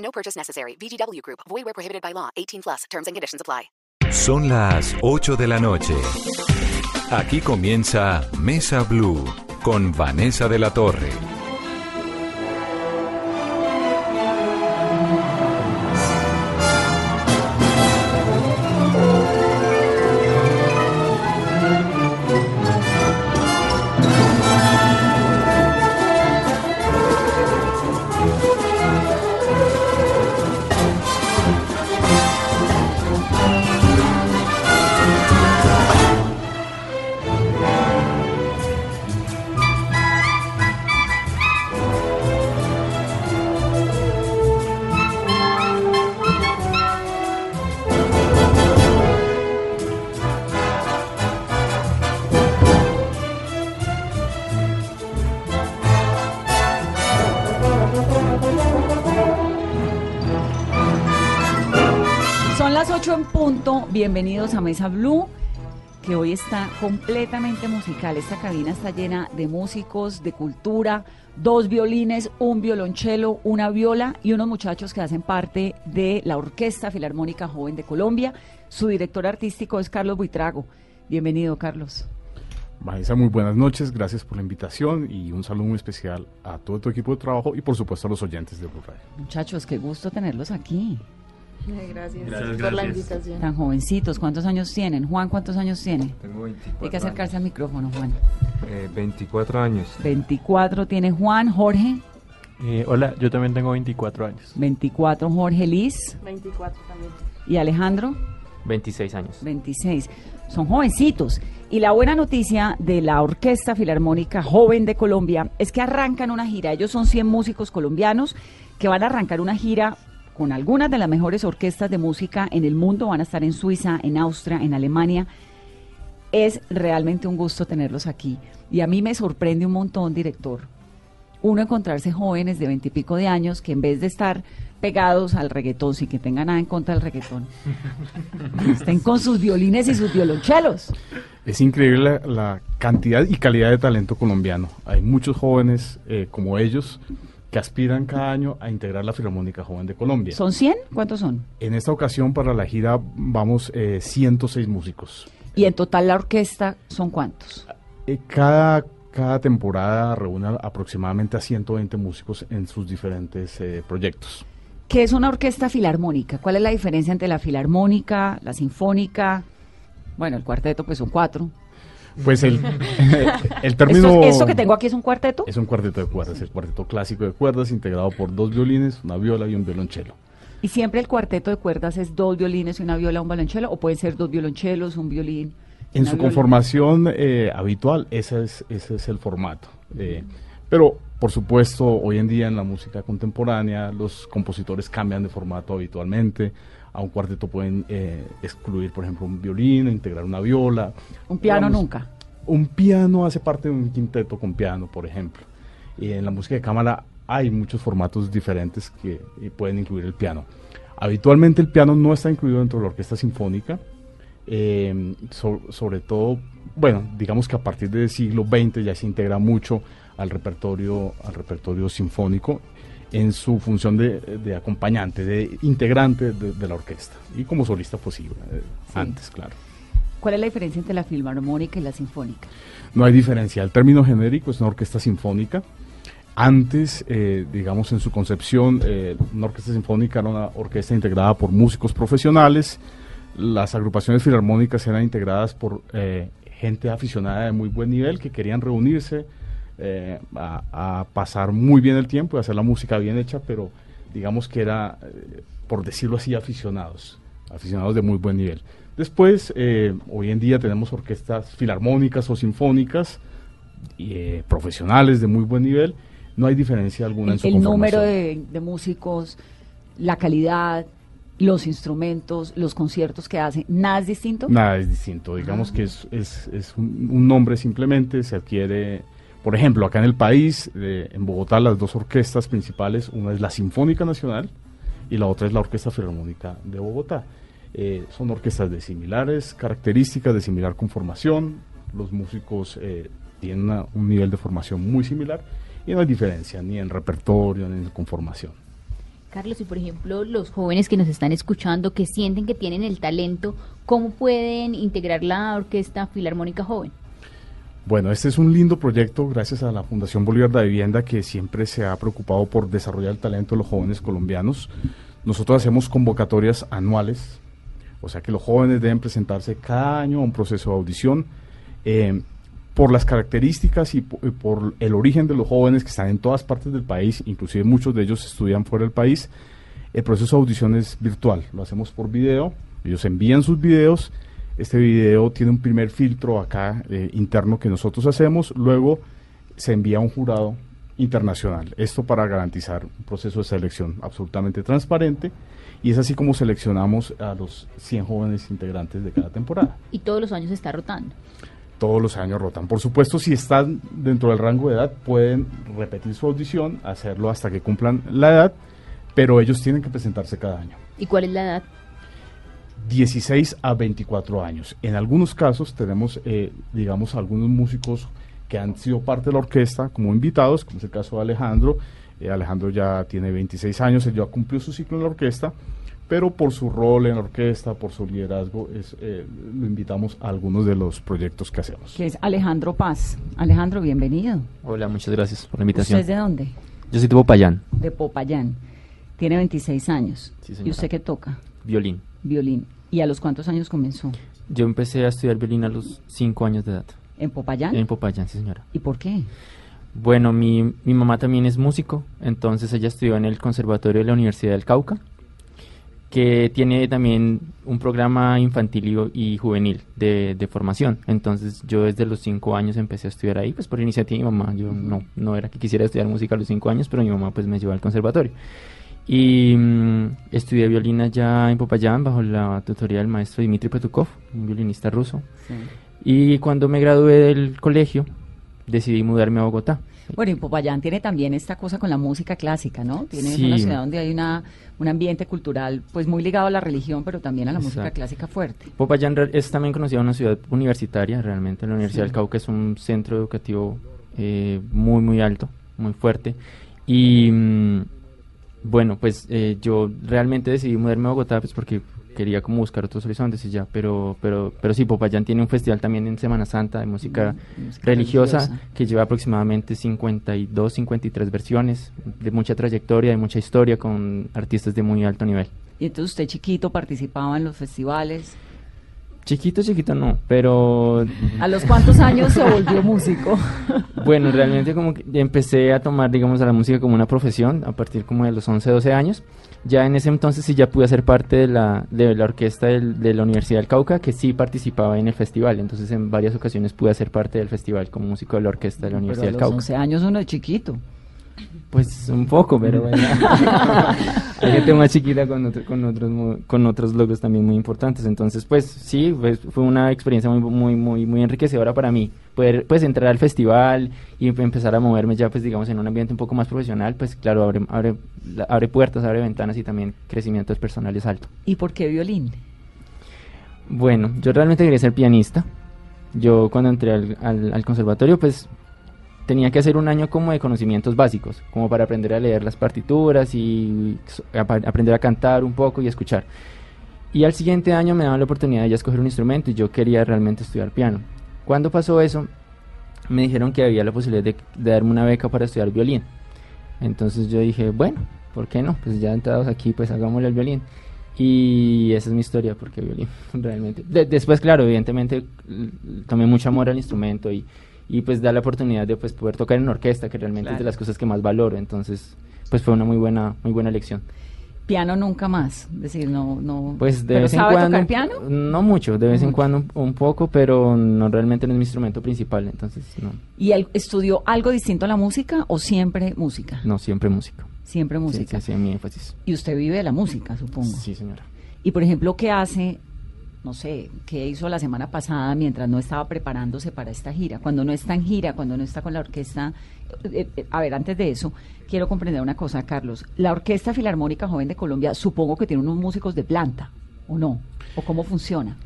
No purchase necessary. VGW Group. Void where prohibited by law. 18 plus. Terms and conditions apply. Son las 8 de la noche. Aquí comienza Mesa Blue con Vanessa de la Torre. Bienvenidos a Mesa Blue, que hoy está completamente musical. Esta cabina está llena de músicos, de cultura, dos violines, un violonchelo, una viola y unos muchachos que hacen parte de la Orquesta Filarmónica Joven de Colombia. Su director artístico es Carlos Buitrago. Bienvenido, Carlos. Vanessa, muy buenas noches, gracias por la invitación y un saludo muy especial a todo tu equipo de trabajo y por supuesto a los oyentes de Blue Radio. Muchachos, qué gusto tenerlos aquí. Gracias, por la invitación. Tan jovencitos, ¿cuántos años tienen? Juan, ¿cuántos años tiene? Tengo 24 Hay que acercarse al micrófono, Juan. Eh, 24 años. 24 tiene Juan, Jorge, Eh, hola, yo también tengo 24 años. 24 Jorge Liz 24 también. y Alejandro 26 años. 26. Son jovencitos. Y la buena noticia de la Orquesta Filarmónica Joven de Colombia es que arrancan una gira. Ellos son 100 músicos colombianos que van a arrancar una gira con algunas de las mejores orquestas de música en el mundo. Van a estar en Suiza, en Austria, en Alemania. Es realmente un gusto tenerlos aquí. Y a mí me sorprende un montón, director, uno encontrarse jóvenes de veintipico de años que en vez de estar pegados al reggaetón, sin que tengan nada en contra del reggaetón, estén con sus violines y sus violonchelos. Es increíble la, la cantidad y calidad de talento colombiano. Hay muchos jóvenes eh, como ellos que aspiran cada año a integrar la Filarmónica Joven de Colombia. ¿Son 100? ¿Cuántos son? En esta ocasión para la gira vamos eh, 106 músicos. Y en total la orquesta son cuántos? Eh, cada, cada temporada reúne aproximadamente a 120 músicos en sus diferentes eh, proyectos. ¿Qué es una orquesta filarmónica? ¿Cuál es la diferencia entre la filarmónica, la sinfónica? Bueno, el cuarteto pues son cuatro. Pues el, el término... ¿Esto, esto que tengo aquí es un cuarteto? Es un cuarteto de cuerdas, el cuarteto clásico de cuerdas integrado por dos violines, una viola y un violonchelo. ¿Y siempre el cuarteto de cuerdas es dos violines y una viola, un violonchelo? ¿O pueden ser dos violonchelos, un violín? En su viola? conformación eh, habitual, ese es, ese es el formato. Eh, pero, por supuesto, hoy en día en la música contemporánea los compositores cambian de formato habitualmente. A un cuarteto pueden eh, excluir, por ejemplo, un violín, integrar una viola. Un piano nunca. Un piano hace parte de un quinteto con piano, por ejemplo. Y en la música de cámara hay muchos formatos diferentes que eh, pueden incluir el piano. Habitualmente el piano no está incluido dentro de la orquesta sinfónica, eh, so- sobre todo, bueno, digamos que a partir del siglo XX ya se integra mucho al repertorio, al repertorio sinfónico en su función de, de acompañante, de integrante de, de la orquesta y como solista posible, eh, antes, claro. ¿Cuál es la diferencia entre la filarmónica y la sinfónica? No hay diferencia. El término genérico es una orquesta sinfónica. Antes, eh, digamos, en su concepción, eh, una orquesta sinfónica era una orquesta integrada por músicos profesionales. Las agrupaciones filarmónicas eran integradas por gente aficionada de muy buen nivel que querían reunirse eh, a, a pasar muy bien el tiempo y hacer la música bien hecha, pero digamos que era, eh, por decirlo así, aficionados, aficionados de muy buen nivel. Después, eh, hoy en día tenemos orquestas filarmónicas o sinfónicas y, eh, profesionales de muy buen nivel. No hay diferencia alguna en El, su el número de, de músicos, la calidad, los instrumentos, los conciertos que hacen, ¿nada es distinto? Nada es distinto. Digamos que es, es, es un, un nombre simplemente, se adquiere, por ejemplo, acá en el país, eh, en Bogotá, las dos orquestas principales, una es la Sinfónica Nacional y la otra es la Orquesta Filarmónica de Bogotá. Eh, son orquestas de similares características, de similar conformación, los músicos eh, tienen un nivel de formación muy similar y no hay diferencia ni en repertorio ni en conformación. Carlos, y por ejemplo, los jóvenes que nos están escuchando, que sienten que tienen el talento, ¿cómo pueden integrar la Orquesta Filarmónica Joven? Bueno, este es un lindo proyecto gracias a la Fundación Bolívar de Vivienda que siempre se ha preocupado por desarrollar el talento de los jóvenes colombianos. Nosotros hacemos convocatorias anuales, o sea que los jóvenes deben presentarse cada año a un proceso de audición. Eh, por las características y y por, el origen de los jóvenes que están en todas partes del país, inclusive muchos de ellos estudian fuera del país, el proceso de audición es virtual, lo hacemos por video, ellos envían sus videos, este video tiene un primer filtro acá eh, interno que nosotros hacemos, luego se envía a un jurado internacional, esto para garantizar un proceso de selección absolutamente transparente y es así como seleccionamos a los 100 jóvenes integrantes de cada temporada Y todos los años está rotando. todos los años rotan. Por supuesto, si están dentro del rango de edad, pueden repetir su audición, hacerlo hasta que cumplan la edad, pero ellos tienen que presentarse cada año. ¿Y cuál es la edad? 16 a 24 años. En algunos casos tenemos, eh, digamos, algunos músicos que han sido parte de la orquesta como invitados, como es el caso de Alejandro. Eh, Alejandro ya tiene 26 años, él ya cumplió su ciclo en la orquesta, pero por su rol en la orquesta, por su liderazgo, es, eh, lo invitamos a algunos de los proyectos que hacemos. Que es Alejandro Paz. Alejandro, bienvenido. Hola, muchas gracias por la ¿Usted invitación. es de dónde? Yo soy de Popayán, De Popayán. Tiene 26 años. Sí, ¿Y usted qué toca? violín. Violín. ¿Y a los cuántos años comenzó? Yo empecé a estudiar violín a los 5 años de edad. ¿En Popayán? En Popayán, sí, señora. ¿Y por qué? Bueno, mi, mi mamá también es músico, entonces ella estudió en el Conservatorio de la Universidad del Cauca, que tiene también un programa infantil y, y juvenil de, de formación. Entonces yo desde los cinco años empecé a estudiar ahí, pues por iniciativa de mi mamá. Yo no, no era que quisiera estudiar música a los cinco años, pero mi mamá pues me llevó al conservatorio. Y mm, estudié violín allá en Popayán bajo la tutoría del maestro Dmitry Petukov, un violinista ruso. Y cuando me gradué del colegio, decidí mudarme a Bogotá. Bueno, y Popayán tiene también esta cosa con la música clásica, ¿no? Tiene Sí. una ciudad donde hay una, un ambiente cultural pues muy ligado a la religión, pero también a la música Exacto. clásica fuerte. Popayán es también conocida una ciudad universitaria, realmente. La Universidad Sí. del Cauca es un centro educativo eh, muy, muy alto, muy fuerte. Y mm, bueno, pues eh, yo realmente decidí mudarme a Bogotá pues porque quería como buscar otros horizontes y ya. Pero, pero, pero sí, Popayán tiene un festival también en Semana Santa de música Mm, música religiosa, religiosa. que lleva aproximadamente 52, 53 versiones, de mucha trayectoria, de mucha historia, con artistas de muy alto nivel. Y entonces usted chiquito participaba en los festivales. Chiquito, chiquito no, pero ¿A los cuántos años se volvió músico? Bueno, realmente como que empecé a tomar, digamos, a la música como una profesión a partir como de los 11, 12 años. Ya en ese entonces sí ya pude ser parte de la, de la orquesta del- de la Universidad del Cauca, que sí participaba en el festival. Entonces en varias ocasiones pude ser parte del festival como músico de la orquesta de la Pero Universidad a del los Cauca. 11 años uno es chiquito. Pues un poco, pero bueno. Hay gente más chiquita con, otro- con, otros, con otros logros también muy importantes. Entonces, pues sí, pues, fue una experiencia muy, muy, muy, muy enriquecedora para mí. Poder pues entrar al festival y em- empezar a moverme ya, pues digamos, en un ambiente un poco más profesional, pues claro, abre, abre, abre puertas, abre ventanas y también crecimiento personal es alto. ¿Y por qué violín? Bueno, yo realmente quería ser pianista. Yo cuando entré al, al- al conservatorio, pues tenía que hacer un año como de conocimientos básicos, como para aprender a leer las partituras y aprender a cantar un poco y escuchar. Y al siguiente año me daban la oportunidad de ya escoger un instrumento y yo quería realmente estudiar piano. Cuando pasó eso, me dijeron que había la posibilidad de, de darme una beca para estudiar violín. Entonces yo dije, bueno, ¿por qué no? Pues ya entrados aquí, pues hagámosle al violín. Y esa es mi historia, porque violín, realmente. De- después, claro, evidentemente tomé mucho amor al instrumento y, y pues da la oportunidad de pues poder tocar en orquesta, que realmente es de Claro. las cosas que más valoro. Entonces, pues fue una muy buena, muy buena elección. Piano nunca más. Es decir, no, no. Pues de ¿Pero vez en sabe cuando. tocar piano? No mucho, de vez en cuando un, poco, pero no realmente no es mi instrumento principal, entonces no, ¿Y él estudió algo distinto a la música o siempre música? no siempre música. Siempre música. Sí, sí, mi énfasis. Y usted vive de la música, supongo. Sí, señora. Y por ejemplo, ¿qué hace? No sé, ¿qué hizo la semana pasada mientras no estaba preparándose para esta gira? Cuando no está en gira, cuando no está con la orquesta. eh, eh, a ver, antes de eso, quiero comprender una cosa, Carlos. La Orquesta Filarmónica Joven de Colombia, supongo que tiene unos músicos de planta, ¿o no? ¿O cómo funciona?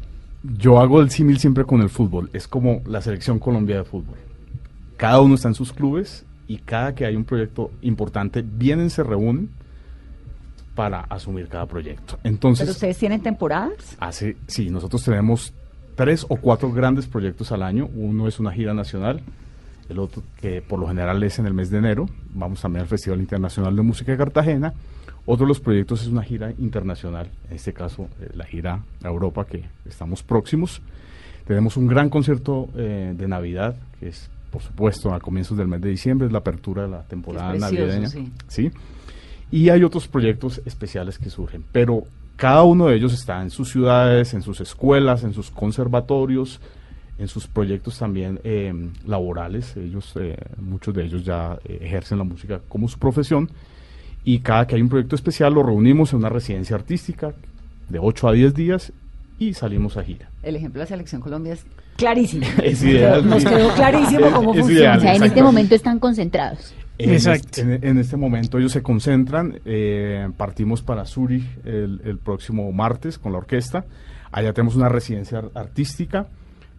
Yo hago el símil siempre con el fútbol. Es como la selección Colombia de fútbol. Cada uno está en sus clubes y cada que hay un proyecto importante, vienen, se reúnen para asumir cada proyecto. Entonces, ¿Pero ustedes tienen temporadas? hace, sí, nosotros tenemos tres o cuatro grandes proyectos al año. Uno es una gira nacional, el otro que por lo general es en el mes de enero. Vamos también al Festival Internacional de Música de Cartagena. Otro de los proyectos es una gira internacional, en este caso eh, la gira a Europa, que estamos próximos. Tenemos un gran concierto eh, de Navidad, que es, por supuesto, a comienzos del mes de diciembre, es la apertura de la temporada Es precioso, navideña. sí. ¿sí? Y hay otros proyectos especiales que surgen, pero cada uno de ellos está en sus ciudades, en sus escuelas, en sus conservatorios, en sus proyectos también eh, laborales. Ellos, eh, muchos de ellos ya eh, ejercen la música como su profesión. Y cada que hay un proyecto especial lo reunimos en una residencia artística de 8 a 10 días y salimos a gira. El ejemplo de la Selección Colombia es clarísimo. Es ideal, Nos quedó clarísimo cómo es funciona. ideal, O sea, en este momento están concentrados. En Exacto. este- En, en este momento ellos se concentran, eh, partimos para Zurich el, el próximo martes con la orquesta. Allá tenemos una residencia ar- artística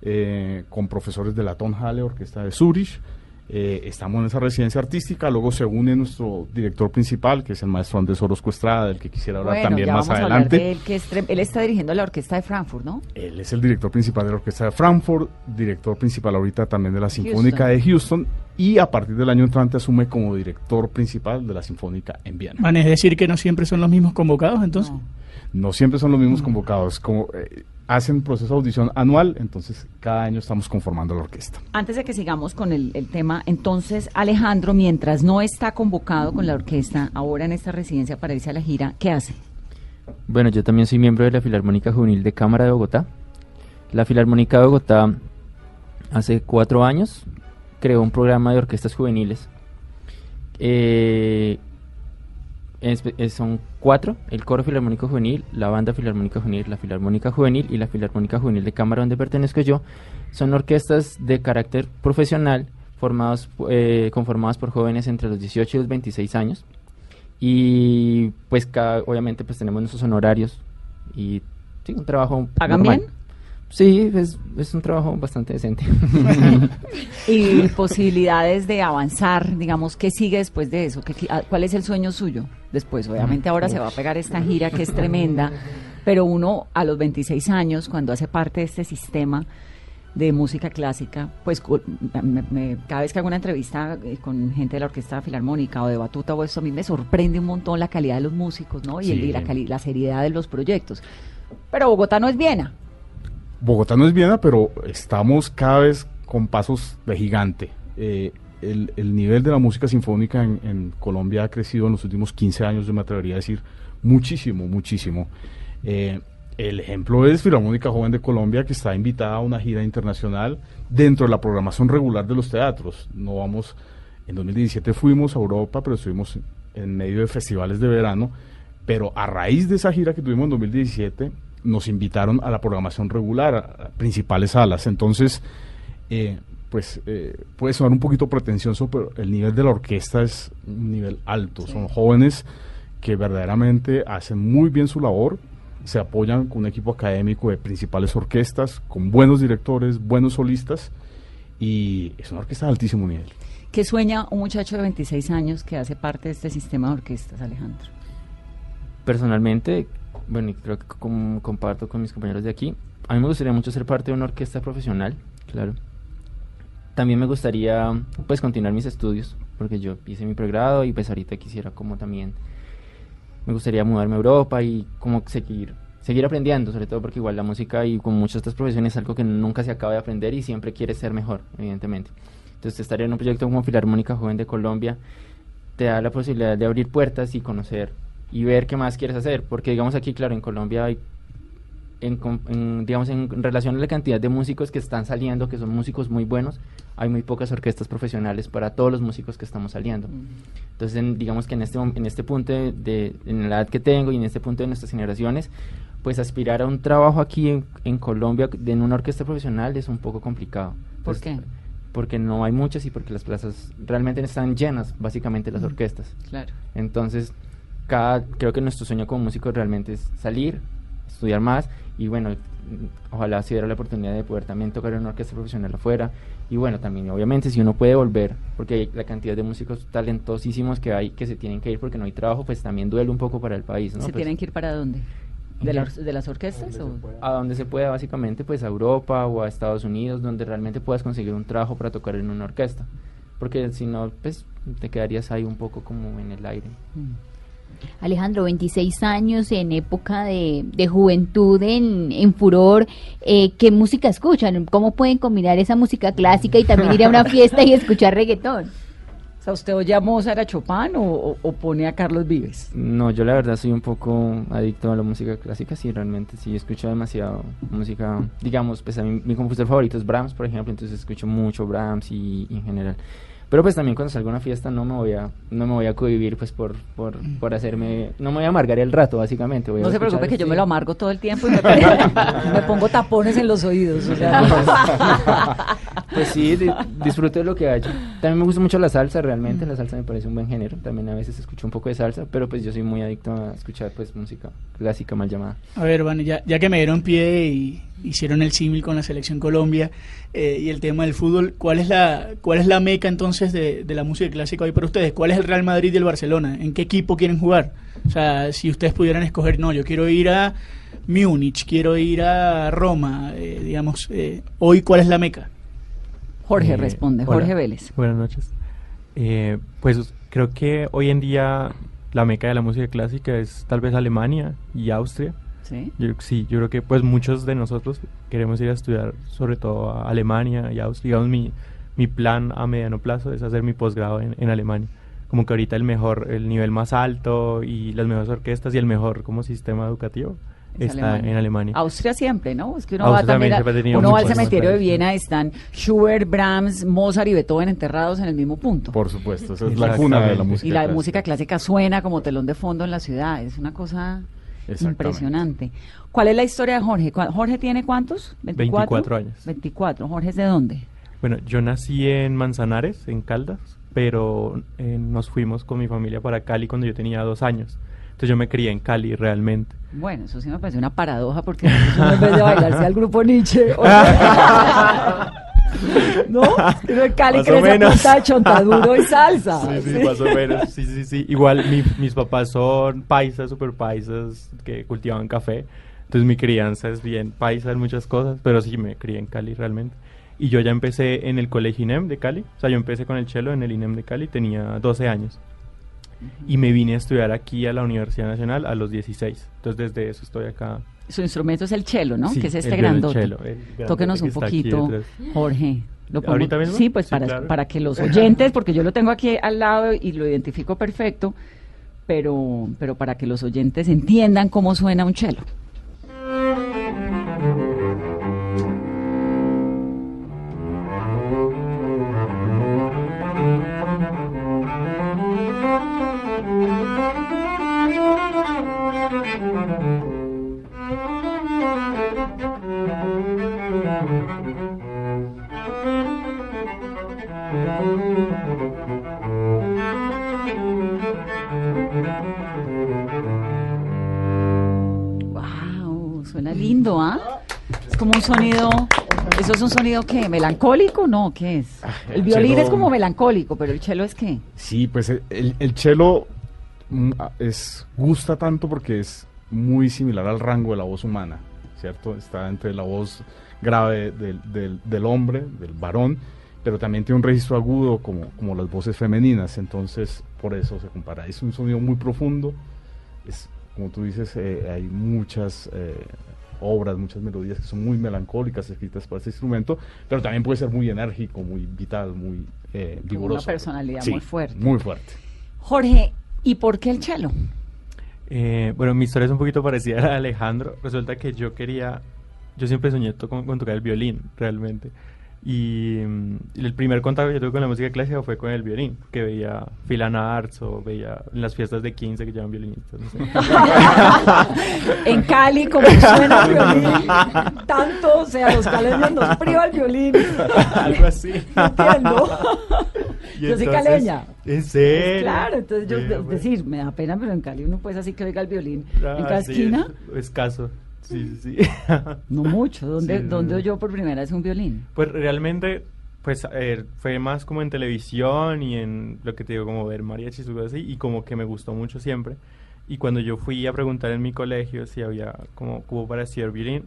eh, con profesores de la Tonhalle, Orquesta de Zurich. Eh, estamos en esa residencia artística, luego se une nuestro director principal, que es el maestro Andrés Orozco Estrada, del que quisiera hablar Bueno, también ya más vamos a hablar adelante. de él, que es él está dirigiendo la orquesta de Frankfurt, ¿no? Él es el director principal de la Orquesta de Frankfurt, director principal ahorita también de la Sinfónica de Houston y a partir del año entrante asume como director principal de la Sinfónica en Viena. Van decir que no siempre son los mismos convocados, entonces. No siempre son los mismos convocados, como eh, hacen proceso de audición anual, entonces cada año estamos conformando la orquesta. Antes de que sigamos con el, el tema, entonces Alejandro, mientras no está convocado con la orquesta, ahora en esta residencia para irse a la gira, ¿qué hace? Bueno, yo también soy miembro de la Filarmónica Juvenil de Cámara de Bogotá. La Filarmónica de Bogotá hace cuatro años creó un programa de orquestas juveniles. Eh, es- es- son cuatro, el Coro Filarmónico Juvenil, la Banda Filarmónica Juvenil, la Filarmónica Juvenil y la Filarmónica Juvenil de Cámara donde pertenezco yo. Son orquestas de carácter profesional formados, eh, conformadas por jóvenes entre los 18 y los 26 años y pues cada, obviamente pues tenemos nuestros honorarios y sí, un trabajo ¿Pagan normal. bien? Sí, es, es un trabajo bastante decente. Y posibilidades de avanzar, digamos, ¿qué sigue después de eso? ¿Qué ah, ¿Cuál es el sueño suyo después? Obviamente ahora se va a pegar esta gira que es tremenda, pero uno a los 26 años, cuando hace parte de este sistema de música clásica, pues me- me- cada vez que hago una entrevista eh, con gente de la Orquesta Filarmónica o de Batuta o eso, a mí me sorprende un montón la calidad de los músicos, ¿no? Y, el- Sí. y la, la seriedad de los proyectos. Pero Bogotá no es Viena. Bogotá no es Viena, pero estamos cada vez con pasos de gigante. Eh, el, el nivel de la música sinfónica en, en Colombia ha crecido en los últimos 15 años, yo me atrevería a decir, muchísimo, muchísimo. Eh, el ejemplo es Filarmónica Joven de Colombia, que está invitada a una gira internacional dentro de la programación regular de los teatros. No vamos, en 2017 fuimos a Europa, pero estuvimos en medio de festivales de verano, pero a raíz de esa gira que tuvimos en 2017, nos invitaron a la programación regular, a, principales salas. Entonces, eh, pues eh, puede sonar un poquito pretencioso, pero el nivel de la orquesta es un nivel alto. Son jóvenes que verdaderamente hacen muy bien su labor, se apoyan con un equipo académico de principales orquestas, con buenos directores, buenos solistas, y es una orquesta de altísimo nivel. ¿Qué sueña un muchacho de 26 años que hace parte de este sistema de orquestas, Alejandro? Personalmente, bueno, y creo que com- comparto con mis compañeros de aquí, a mí me gustaría mucho ser parte de una orquesta profesional, claro. También me gustaría, pues, continuar mis estudios, porque yo hice mi pregrado y pues ahorita quisiera como también, me gustaría mudarme a Europa y como seguir, seguir aprendiendo, sobre todo porque igual la música y como muchas otras profesiones es algo que nunca se acaba de aprender y siempre quieres ser mejor, evidentemente. Entonces, estar en un proyecto como Filarmónica Joven de Colombia te da la posibilidad de abrir puertas y conocer y ver qué más quieres hacer, porque digamos aquí, claro, en Colombia hay en, en, digamos, en relación a la cantidad de músicos que están saliendo, que son músicos muy buenos, hay muy pocas orquestas profesionales para todos los músicos que estamos saliendo. Entonces, en- digamos que en este, en este punto de, de- en la edad que tengo y en este punto de nuestras generaciones, pues aspirar a un trabajo aquí en, en Colombia de- en una orquesta profesional es un poco complicado. ¿Por qué? Porque no hay muchas y porque las plazas realmente están llenas, básicamente, las orquestas. Claro. Entonces, cada, creo que nuestro sueño como músicos realmente es salir, estudiar más y bueno, mm, ojalá se diera la oportunidad de poder también tocar en una orquesta profesional afuera y bueno, también obviamente si uno puede volver, porque hay la cantidad de músicos talentosísimos que hay que se tienen que ir porque no hay trabajo, pues también duele un poco para el país, ¿no? ¿Se Pues, tienen que ir para dónde? ¿De, la de las orquestas? o? a donde se pueda básicamente pues a Europa o a Estados Unidos donde realmente puedas conseguir un trabajo para tocar en una orquesta porque si no pues te quedarías ahí un poco como en el aire Alejandro, 26 años en época de, de juventud, en, en furor. Eh, ¿Qué música escuchan? ¿Cómo pueden combinar esa música clásica y también ir a una fiesta y escuchar reggaetón? O sea, ¿usted oye a Mozart, a Chopin o, o- o pone a Carlos Vives? no yo la verdad soy un poco adicto a la música clásica sí realmente sí escucho demasiado música digamos pues a mí mi compositor favorito es Brahms por ejemplo entonces escucho mucho Brahms y, y en general pero pues también cuando salgo a una fiesta no me voy a no me voy a cohibir pues por por, por hacerme no me voy a amargar el rato básicamente voy a No se preocupe que yo me lo amargo todo el tiempo y me, pongo- me pongo tapones en los oídos. o sea, Pues sí, di- disfruto de lo que hago. También me gusta mucho la salsa, realmente. La salsa me parece un buen género. También a veces escucho un poco de salsa, pero pues yo soy muy adicto a escuchar pues música clásica mal llamada. A ver, Vane, ya, ya que me dieron pie y hicieron el símil con la selección Colombia eh, y el tema del fútbol, ¿cuál es la cuál es la meca entonces de, de la música clásica hoy para ustedes? ¿Cuál es el Real Madrid y el Barcelona? ¿En qué equipo quieren jugar? O sea, si ustedes pudieran escoger, no, yo quiero ir a Múnich, quiero ir a Roma, eh, digamos, eh, hoy, ¿cuál es la meca? Jorge Eh, responde, hola, Jorge Vélez. Buenas noches. Eh, pues creo que hoy en día la meca de la música clásica es tal vez Alemania y Austria. ¿Sí? Yo, sí, yo creo que pues muchos de nosotros queremos ir a estudiar sobre todo a Alemania y Austria. Digamos, mi, mi plan a mediano plazo es hacer mi posgrado en, en Alemania. Como que ahorita el mejor, el nivel más alto y las mejores orquestas y el mejor como sistema educativo Es está Alemania. en Alemania. Austria siempre, ¿no? Es que uno Austria va también, también a- uno va al cementerio de. Viena, están Schubert, Brahms, Mozart y Beethoven enterrados en el mismo punto. Por supuesto, esa es la cuna de la música. y la clásica. música clásica suena como telón de fondo en la ciudad, es una cosa. Impresionante. ¿Cuál es la historia de Jorge? ¿Cuál- ¿Jorge tiene cuántos? 24 años. 24. ¿Jorge es de dónde? Bueno, yo nací en Manzanares, en Caldas, pero eh, nos fuimos con mi familia para Cali cuando yo tenía dos años. Entonces yo me crié en Cali realmente. Bueno, eso sí me parece una paradoja porque en vez de bailarse al grupo Nietzsche. ¿No? Cali Más crece menos. punta de chontaduro y salsa. Sí, sí, más o menos. Sí, sí, sí. Igual mi- mis papás son paisas, super paisas, que cultivaban café. Entonces mi crianza es bien paisa en muchas cosas, pero sí me crié en Cali realmente. Y yo ya empecé en el colegio INEM de Cali. O sea, yo empecé con el cello en el INEM de Cali, tenía 12 años. Y me vine a estudiar aquí a la Universidad Nacional a los 16. Entonces desde eso estoy acá. Su instrumento es el cello, ¿no? Sí, que es el este violonchelo, grandote. el grandote Tóquenos que un poquito. Jorge. ¿Lo pongo? ¿Ahorita mismo? Sí, pues Sí, para, claro. para que los oyentes, porque yo lo tengo aquí al lado y lo identifico perfecto, pero, pero para que los oyentes entiendan cómo suena un cello. Como un sonido, ¿eso es un sonido qué? ¿Melancólico? No, ¿qué es? El el violín cello- es como melancólico, pero el cello es qué? Sí, pues el- el, el cello mm, a- es, gusta tanto porque es muy similar al rango de la voz humana, ¿cierto? Está entre la voz grave del, del- del hombre, del varón, pero también tiene un registro agudo como, como las voces femeninas, entonces por eso se compara. Es un sonido muy profundo, es, como tú dices, eh, hay muchas eh, obras, muchas melodías que son muy melancólicas escritas para ese instrumento, pero también puede ser muy enérgico, muy vital, muy eh, vigoroso. una personalidad Sí, muy fuerte. Muy fuerte. Jorge, ¿y por qué el cello? Eh, bueno, mi historia es un poquito parecida a la de Alejandro. Resulta que yo quería, yo siempre soñé to- con, con tocar el violín, realmente. Y mm, el primer contacto que yo tuve con la música clásica fue con el violín, que veía Filan Arts o veía en las fiestas de 15 que llevan violinistas. No sé. en Cali, como suena el violín, tanto, o sea, los caleños nos priva el violín. Algo así. No entiendo. Y yo soy caleña. ¿En serio? Claro, entonces yo, pues. decir, me da pena, pero en Cali uno pues así que oiga el violín Ah, en cada sí, esquina. es- escaso. Sí, sí, sí. No mucho. ¿Dónde, Sí, ¿dónde oyó por primera vez un violín? Pues realmente, pues eh, fue más como en televisión y en lo que te digo, como ver mariachis y cosas así, y como que me gustó mucho siempre. Y cuando yo fui a preguntar en mi colegio si había como cubo para estudiar violín,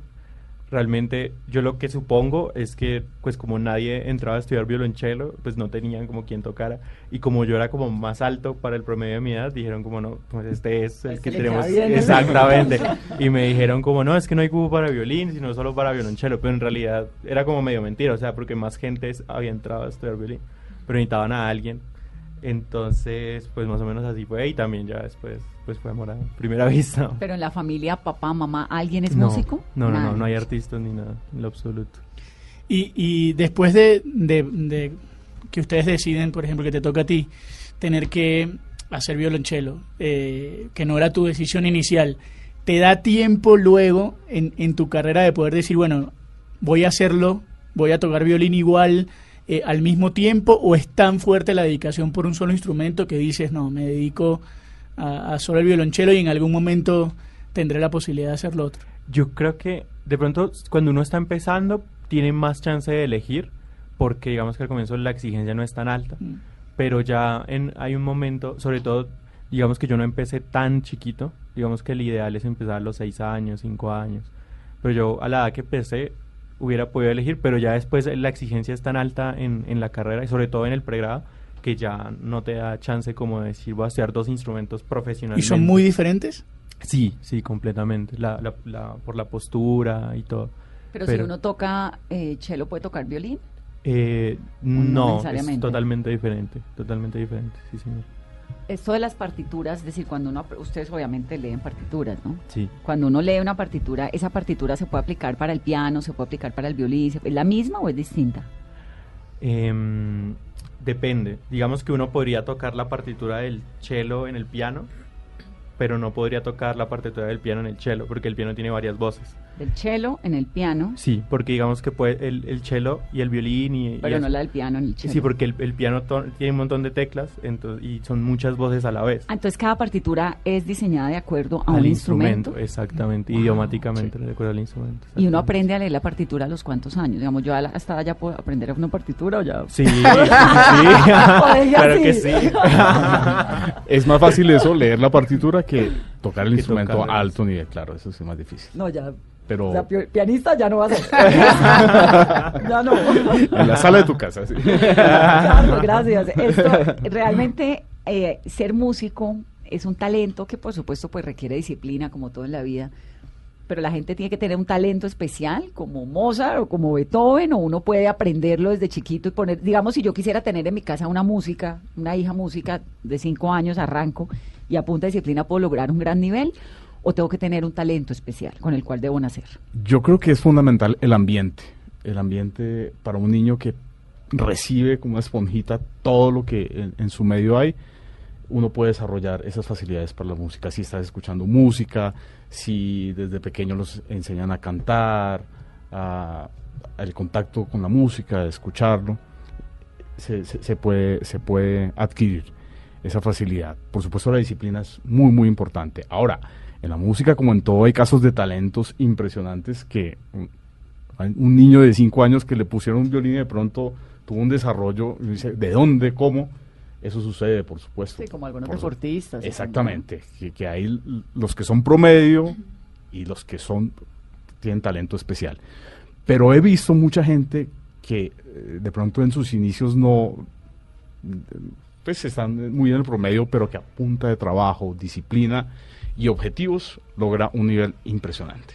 realmente yo lo que supongo es que pues como nadie entraba a estudiar violonchelo, pues no tenían como quien tocara. Y como yo era como más alto para el promedio de mi edad, dijeron como no, pues este es el que tenemos. Exactamente. y me dijeron como no, es que no hay cubo para violín, sino solo para violonchelo. Pero en realidad era como medio mentira, o sea, porque más gente había entrado a estudiar violín. Pero necesitaban a alguien. Entonces, pues más o menos así fue. Y también ya después, pues fue amor a primera vista. Pero en la familia, papá, mamá, ¿alguien es No, músico? No, no, no, no hay artistas ni nada, en lo absoluto. Y, y después de, de- de que ustedes deciden, por ejemplo, que te toca a ti, tener que hacer violonchelo, eh, que no era tu decisión inicial, ¿te da tiempo luego en, en tu carrera de poder decir, bueno, voy a hacerlo, voy a tocar violín igual eh, al mismo tiempo, o es tan fuerte la dedicación por un solo instrumento que dices, no, me dedico a, a solo el violonchelo y en algún momento tendré la posibilidad de hacerlo otro? Yo creo que de pronto cuando uno está empezando tiene más chance de elegir porque digamos que al comienzo la exigencia no es tan alta, pero ya en, hay un momento, sobre todo digamos que yo no empecé tan chiquito, digamos que el ideal es empezar a los 6 años, 5 años, pero yo a la edad que empecé hubiera podido elegir, pero ya después la exigencia es tan alta en, en la carrera y sobre todo en el pregrado que ya no te da chance como de decir voy a estudiar dos instrumentos ¿Y profesionalmente. son muy diferentes? Sí, sí, completamente. La, la, la- por la postura y todo. Pero, si uno toca eh, cello, ¿puede tocar violín? eh, no no, es totalmente diferente, totalmente diferente, sí, señor. Esto de las partituras, es decir, cuando uno, ustedes obviamente leen partituras, ¿no? Sí. Cuando uno lee una partitura, ¿esa partitura se puede aplicar para el piano, se puede aplicar para el violín? ¿Es la misma o es distinta? Em, depende. Digamos que uno podría tocar la partitura del cello en el piano, pero no podría tocar la partitura del piano en el cello, porque el piano tiene varias voces. Del cello en el piano, Sí, porque digamos que puede el, el cello y el violín y... y pero no eso- la del piano en el cello. Sí, porque el, el piano tiene un montón de teclas entonces, y son muchas voces a la vez. Ah, Entonces cada partitura es diseñada de acuerdo a al un instrumento. exactamente, idiomáticamente, de acuerdo al instrumento. Y uno aprende a leer la partitura a los cuantos años. Digamos, yo hasta ya puedo aprender una partitura o ya. Sí, sí, sí, sí. Claro que sí. sí. es más fácil eso, leer la partitura, que tocar el Que instrumento a alto nivel, claro, eso sí es más difícil. No, ya. Pero O sea, pi- pianista ya no va a ser. ya no. en la sala de tu casa, sí. Carlos, gracias. Esto, realmente, eh, ser músico es un talento que, por supuesto, pues requiere disciplina, como todo en la vida. Pero la gente tiene que tener un talento especial, como Mozart o como Beethoven, o uno puede aprenderlo desde chiquito y poner, digamos, si yo quisiera tener en mi casa una música, una hija música de cinco años, arranco y a punta de disciplina puedo lograr un gran nivel, o tengo que tener un talento especial con el cual debo nacer. Yo creo que es fundamental el ambiente. El ambiente para un niño que recibe como una esponjita todo lo que en, en su medio hay, uno puede desarrollar esas facilidades para la música. Si estás escuchando música, si desde pequeño los enseñan a cantar, a- el contacto con la música, a escucharlo, se, se- se puede, se puede adquirir esa facilidad. Por supuesto, la disciplina es muy, muy importante. Ahora, en la música, como en todo, hay casos de talentos impresionantes que hay un niño de 5 años que le pusieron un violín y de pronto tuvo un desarrollo, y dice, ¿de dónde? ¿Cómo? Eso sucede, por supuesto. Sí, como algunos Por deportistas. Exactamente, que, que hay los que son promedio y los que son tienen talento especial. Pero he visto mucha gente que eh, de pronto en sus inicios no, pues están muy en el promedio, pero que a punta de trabajo, disciplina y objetivos logra un nivel impresionante.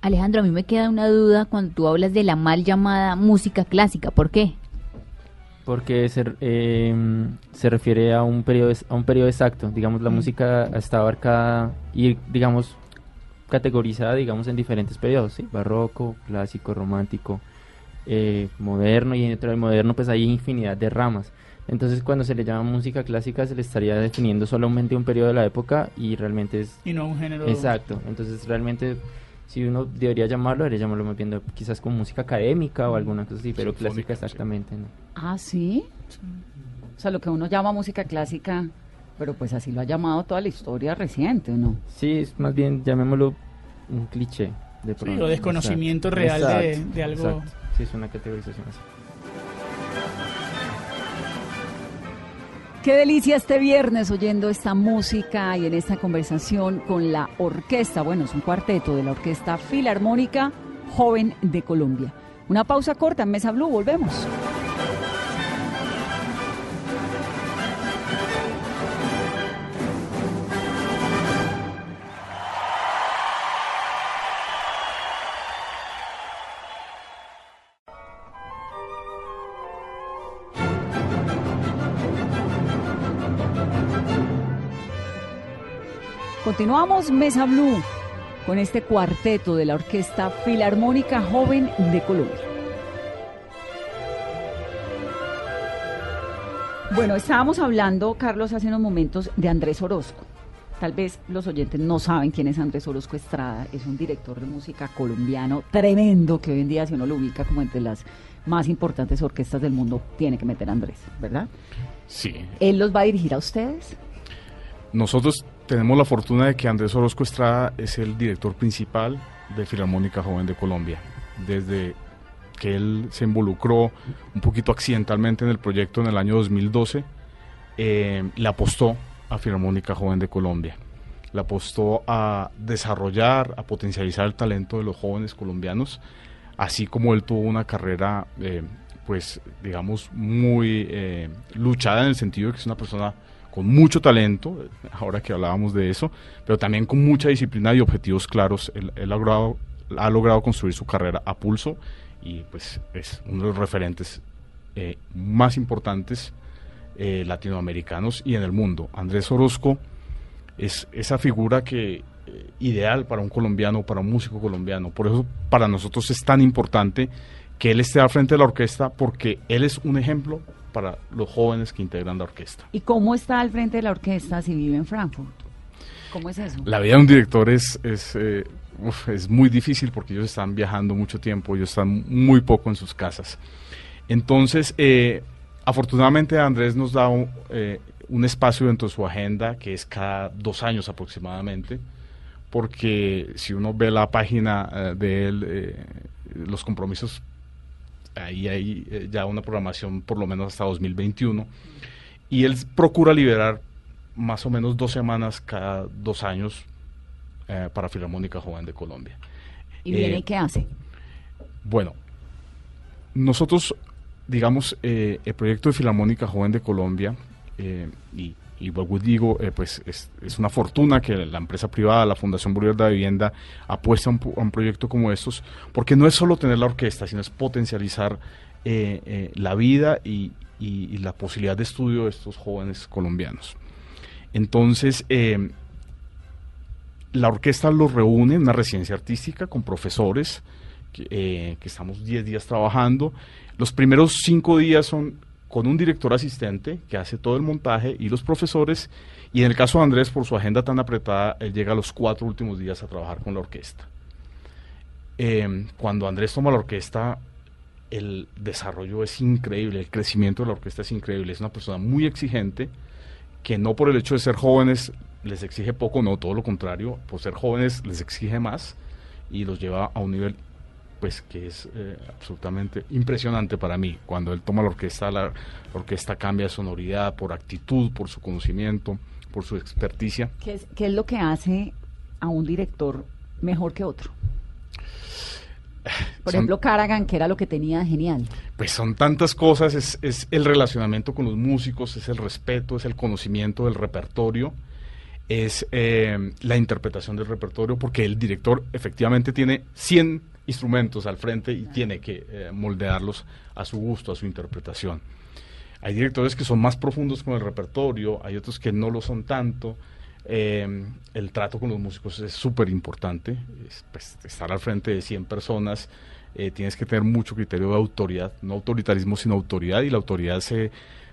Alejandro, a mí me queda una duda cuando tú hablas de la mal llamada música clásica. ¿Por qué? Porque se, eh, se refiere a un periodo a un periodo exacto. Digamos, la Mm. música está abarcada y, digamos, categorizada, digamos, en diferentes periodos, ¿sí? Barroco, clásico, romántico, eh, moderno y dentro del moderno pues hay infinidad de ramas. Entonces cuando se le llama música clásica se le estaría definiendo solamente un periodo de la época y realmente es... Y no un género. Exacto, entonces realmente si uno debería llamarlo, debería llamarlo más bien de- quizás como música académica o alguna cosa así, pero clásica exactamente no. Ah, ¿sí? O sea, lo que uno llama música clásica, pero pues así lo ha llamado toda la historia reciente, ¿o ¿no? Sí, es más bien llamémoslo un cliché de Sí, pronto. o desconocimiento Exacto, real de algo. exacto. Sí, es una categorización así. Qué delicia este viernes oyendo esta música y en esta conversación con la orquesta, bueno, es un cuarteto de la Orquesta Filarmónica Joven de Colombia. Una pausa corta en Mesa Blue, volvemos. Continuamos Mesa Blue con este cuarteto de la Orquesta Filarmónica Joven de Colombia. Bueno, estábamos hablando, Carlos, hace unos momentos de Andrés Orozco. Tal vez los oyentes no saben quién es Andrés Orozco Estrada. Es un director de música colombiano tremendo que hoy en día, si uno lo ubica como entre las más importantes orquestas del mundo, tiene que meter a Andrés, ¿verdad? Sí. Él los va a dirigir a ustedes. Nosotros tenemos la fortuna de que Andrés Orozco Estrada es el director principal de Filarmónica Joven de Colombia. Desde que él se involucró un poquito accidentalmente en el proyecto en el año 2012, eh, le apostó a Filarmónica Joven de Colombia. Le apostó a desarrollar, a potencializar el talento de los jóvenes colombianos, así como él tuvo una carrera, eh, pues, digamos, muy eh, luchada en el sentido de que es una persona con mucho talento, ahora que hablábamos de eso, pero también con mucha disciplina y objetivos claros. Él, él ha, logrado, ha logrado construir su carrera a pulso y pues es uno de los referentes eh, más importantes eh, latinoamericanos y en el mundo. Andrés Orozco es esa figura que eh, ideal para un colombiano, para un músico colombiano. Por eso para nosotros es tan importante que él esté al frente de la orquesta porque él es un ejemplo para los jóvenes que integran la orquesta. ¿Y cómo está al frente de la orquesta si vive en Frankfurt? ¿Cómo es eso? La vida de un director es, es, eh, uf, es muy difícil porque ellos están viajando mucho tiempo, ellos están muy poco en sus casas. Entonces, eh, afortunadamente Andrés nos da un, eh, un espacio dentro de su agenda que es cada dos años aproximadamente, porque si uno ve la página eh, de él, eh, los compromisos, ahí hay eh, ya una programación por lo menos hasta 2021, y él procura liberar más o menos dos semanas cada dos años eh, para Filarmónica Joven de Colombia. ¿Y viene Eh, y qué hace? Bueno, nosotros, digamos, el proyecto de Filarmónica Joven de Colombia, y, y vuelvo digo, eh, pues es, una fortuna que la empresa privada, la Fundación Bolívar de la Vivienda, apuesta a un, proyecto como estos, porque no es solo tener la orquesta, sino es potencializar eh, eh, la vida y, la posibilidad de estudio de estos jóvenes colombianos. Entonces, la orquesta los reúne en una residencia artística con profesores que, que estamos 10 días trabajando. Los primeros 5 días son con un director asistente que hace todo el montaje y los profesores. Y en el caso de Andrés, por su agenda tan apretada, él llega los cuatro últimos días a trabajar con la orquesta. Eh, cuando Andrés toma la orquesta, el desarrollo es increíble, el crecimiento de la orquesta es increíble. Es una persona muy exigente que no por el hecho de ser jóvenes les exige poco, no, todo lo contrario, por ser jóvenes les exige más y los lleva a un nivel pues que es eh, absolutamente impresionante para mí. Cuando él toma la orquesta, la, orquesta cambia de sonoridad por actitud, por su conocimiento, por su experticia. ¿Qué es, qué es lo que hace a un director mejor que otro? Por Son- ejemplo, Caragan, que era lo que tenía genial. Pues son tantas cosas, es, es el relacionamiento con los músicos, es el respeto, es el conocimiento del repertorio, es eh, la interpretación del repertorio, porque el director efectivamente tiene 100 instrumentos al frente y tiene que eh, moldearlos a su gusto, a su interpretación. Hay directores que son más profundos con el repertorio, hay otros que no lo son tanto. Eh, el trato con los músicos es súper importante. Es, pues, estar al frente de 100 personas, eh, tienes que tener mucho criterio de autoridad, no autoritarismo, sino autoridad, y la autoridad se,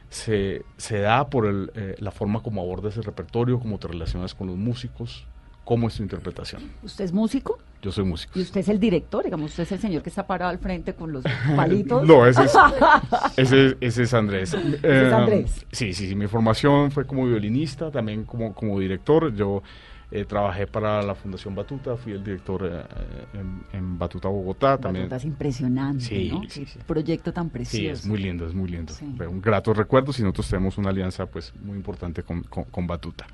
se, se da por eh, la forma como abordas el repertorio, cómo te relacionas con los músicos, cómo es tu interpretación. ¿Usted es músico? Yo soy músico. ¿Y usted es el director? Digamos, usted es el señor que está parado al frente con los palitos. no, ese es, ese, ese es Andrés. ¿Ese es Andrés? Sí, sí, sí. Mi formación fue como violinista, también como, como director. Yo eh, trabajé para la Fundación Batuta, fui el director eh, en, en, Batuta Bogotá. También. Batuta es impresionante, sí, ¿no? Sí, sí. proyecto tan precioso. Sí, es muy lindo, es muy lindo. Fue un grato recuerdo y nosotros tenemos una alianza pues muy importante con, con, con Batuta.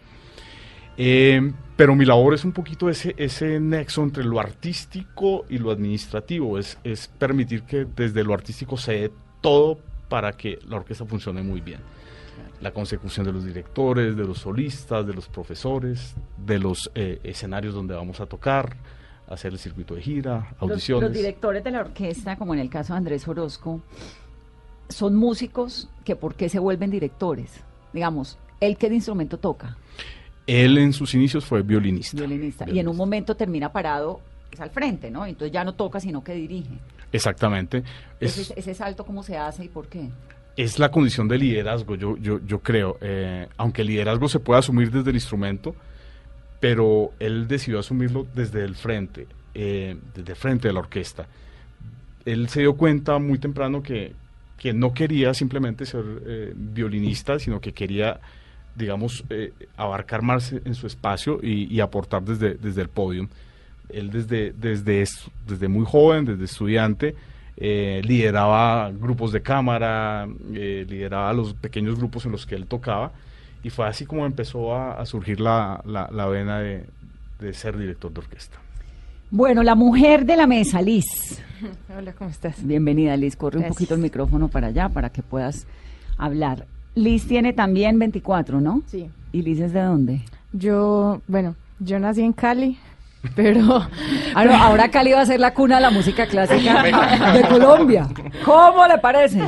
Eh, pero mi labor es un poquito ese, ese nexo entre lo artístico y lo administrativo, es, es permitir que desde lo artístico se dé todo para que la orquesta funcione muy bien. La consecución de los directores, de los solistas, de los profesores, de los eh, escenarios donde vamos a tocar, hacer el circuito de gira, audiciones. Los, los directores de la orquesta, como en el caso de Andrés Orozco, son músicos que ¿por qué se vuelven directores? Digamos, ¿él qué instrumento toca? Él en sus inicios fue violinista. Violinista. Y en un momento termina parado, es al frente, ¿no? Entonces ya no toca, sino que dirige. Exactamente. Es, ese, salto cómo se hace y por qué? Es la condición de liderazgo, yo, yo, yo creo. Eh, aunque el liderazgo se puede asumir desde el instrumento, pero él decidió asumirlo desde el frente, eh, desde el frente de la orquesta. Él se dio cuenta muy temprano que, que no quería simplemente ser eh, violinista, sino que quería digamos, eh, abarcar más en su espacio y, y, aportar desde, desde el podio. Él desde, desde, desde muy joven, desde estudiante, eh, lideraba grupos de cámara, eh, lideraba los pequeños grupos en los que él tocaba y fue así como empezó a, a surgir la, la, la vena de, de, ser director de orquesta. Bueno, la mujer de la mesa, Liz. Hola, ¿cómo estás? Bienvenida, Liz. Corre Gracias. un poquito el micrófono para allá para que puedas hablar. Liz tiene también 24, ¿no? Sí. ¿Y Liz es de dónde? Yo, bueno, yo nací en Cali, pero... ahora, ahora, Cali va a ser la cuna de la música clásica de Colombia. ¿Cómo le parece?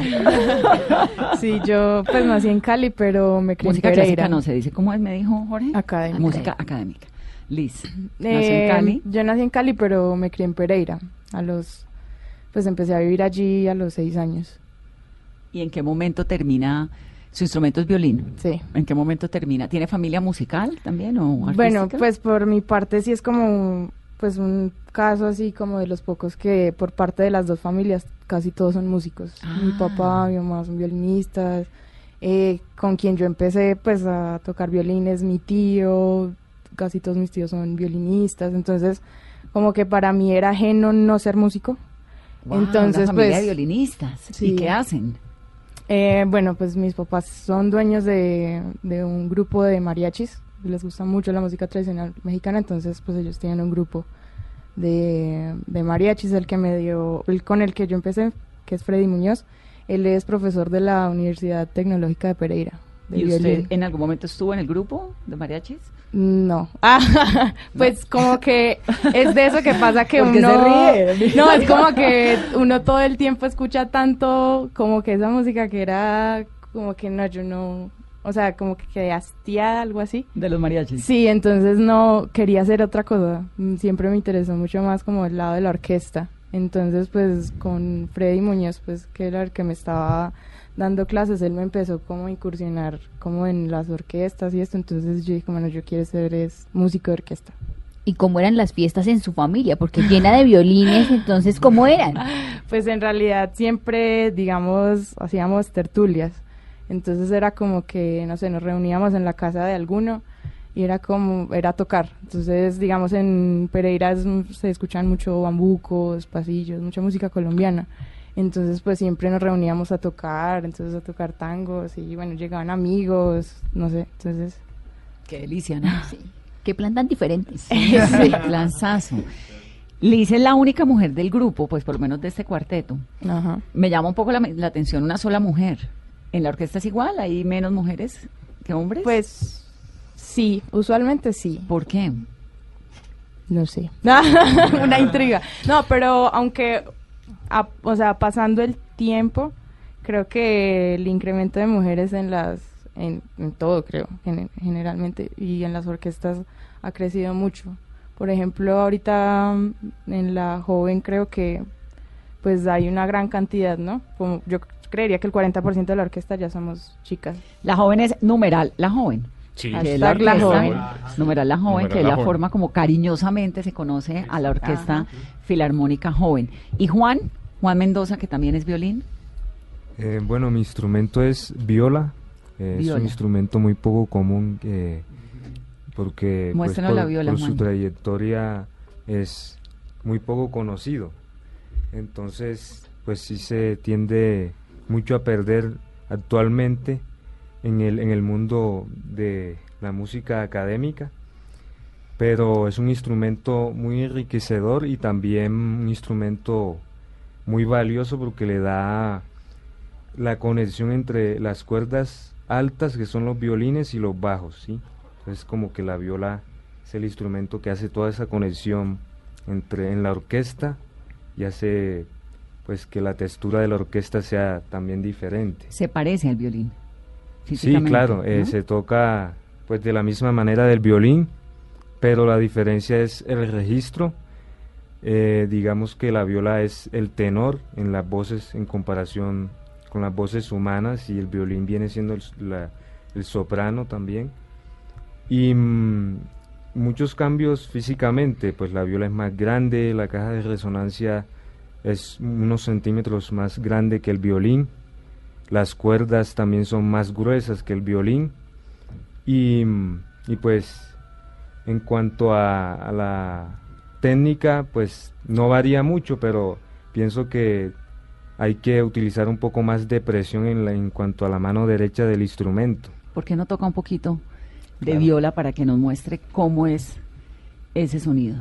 sí, yo pues nací en Cali, pero me crié música en Pereira. clásica no se dice. ¿Cómo es, me dijo Jorge? Académica. Música académica. Liz, ¿nació eh, en Cali? Yo nací en Cali, pero me crié en Pereira. A los... Pues empecé a vivir allí a los seis años. ¿Y en qué momento termina su instrumento es violín. Sí. ¿En qué momento termina? ¿Tiene familia musical también o artística? Bueno, pues por mi parte sí es como pues un caso así como de los pocos que por parte de las dos familias casi todos son músicos. Ah. Mi papá, mi mamá son violinistas. Eh, con quien yo empecé pues a tocar violines, mi tío, casi todos mis tíos son violinistas. Entonces como que para mí era ajeno no ser músico. Wow, Entonces una familia pues de violinistas. Sí. ¿Y qué hacen? Eh, bueno, pues mis papás son dueños de, de, un grupo de mariachis, les gusta mucho la música tradicional mexicana, entonces pues ellos tienen un grupo de, de mariachis, el que me dio, el con el que yo empecé, que es Freddy Muñoz, él es profesor de la Universidad Tecnológica de Pereira. ¿Y usted en algún momento estuvo en el grupo de mariachis? No. Ah, pues no. como que es de eso que pasa que Porque uno... se ríe. No, es como que uno todo el tiempo escucha tanto como que esa música que era como que no, yo no... O sea, como que quedé hastiada, algo así. De los mariachis. Sí, entonces no quería hacer otra cosa. Siempre me interesó mucho más como el lado de la orquesta. Entonces, pues con Freddy Muñoz, pues que era el que me estaba dando clases, él me empezó como a incursionar como en las orquestas y esto, entonces yo dije, bueno, yo quiero ser es músico de orquesta. ¿Y cómo eran las fiestas en su familia? Porque llena de violines, entonces, ¿cómo eran? Pues en realidad siempre, digamos, hacíamos tertulias, entonces era como que, no sé, nos reuníamos en la casa de alguno y era como, era tocar, entonces, digamos, en Pereira es, se escuchan mucho bambucos, pasillos, mucha música colombiana. Entonces, pues siempre nos reuníamos a tocar, entonces a tocar tangos y bueno, llegaban amigos, no sé, entonces... Qué delicia, ¿no? Sí. Qué plan tan diferente. Sí, sí, planzazo. Liz es la única mujer del grupo, pues por lo menos de este cuarteto. Ajá. Me llama un poco la, la, atención una sola mujer. ¿En la orquesta es igual? ¿Hay menos mujeres que hombres? Pues sí, usualmente sí. ¿Por qué? No sé. Una intriga. No, pero aunque a, o sea, pasando el tiempo, Creo que el incremento de mujeres en las, en, en todo creo, gen- generalmente, y en las orquestas ha crecido mucho. Por ejemplo, ahorita mm, en la joven creo que pues hay una gran cantidad, ¿no? Como yo creería que el 40% de la orquesta ya somos chicas. La joven es numeral, la joven. Sí. Que es la orquesta, joven. Numeral la joven, Numeral que es la forma como cariñosamente se conoce a la orquesta filarmónica joven. Y Juan, Juan Mendoza, que también es violín. Eh, bueno, mi instrumento es viola. eh, es Viola. un instrumento muy poco común eh, porque pues, por, la viola, por su Juan. trayectoria es muy poco conocido. Entonces, pues sí se tiende mucho a perder actualmente en el, en el mundo de la música académica, pero es un instrumento muy enriquecedor y también un instrumento muy valioso porque le da la conexión entre las cuerdas altas que son los violines y los bajos, ¿sí? Entonces como que la viola es el instrumento que hace toda esa conexión entre en la orquesta y hace pues que la textura de la orquesta sea también diferente. Se parece al violín. Sí, claro, eh, se toca pues de la misma manera del violín, pero la diferencia es el registro. Eh, digamos que la viola es el tenor en las voces en comparación con las voces humanas y el violín viene siendo el, s- la- el soprano también. Y mm, muchos cambios físicamente, pues la viola es más grande, la caja de resonancia es unos centímetros más grande que el violín, las cuerdas también son más gruesas que el violín y, y pues en cuanto a, a la técnica pues no varía mucho pero pienso que hay que utilizar un poco más de presión en, la- en cuanto a la mano derecha del instrumento. ¿Por qué no toca un poquito de Claro. viola para que nos muestre cómo es ese sonido?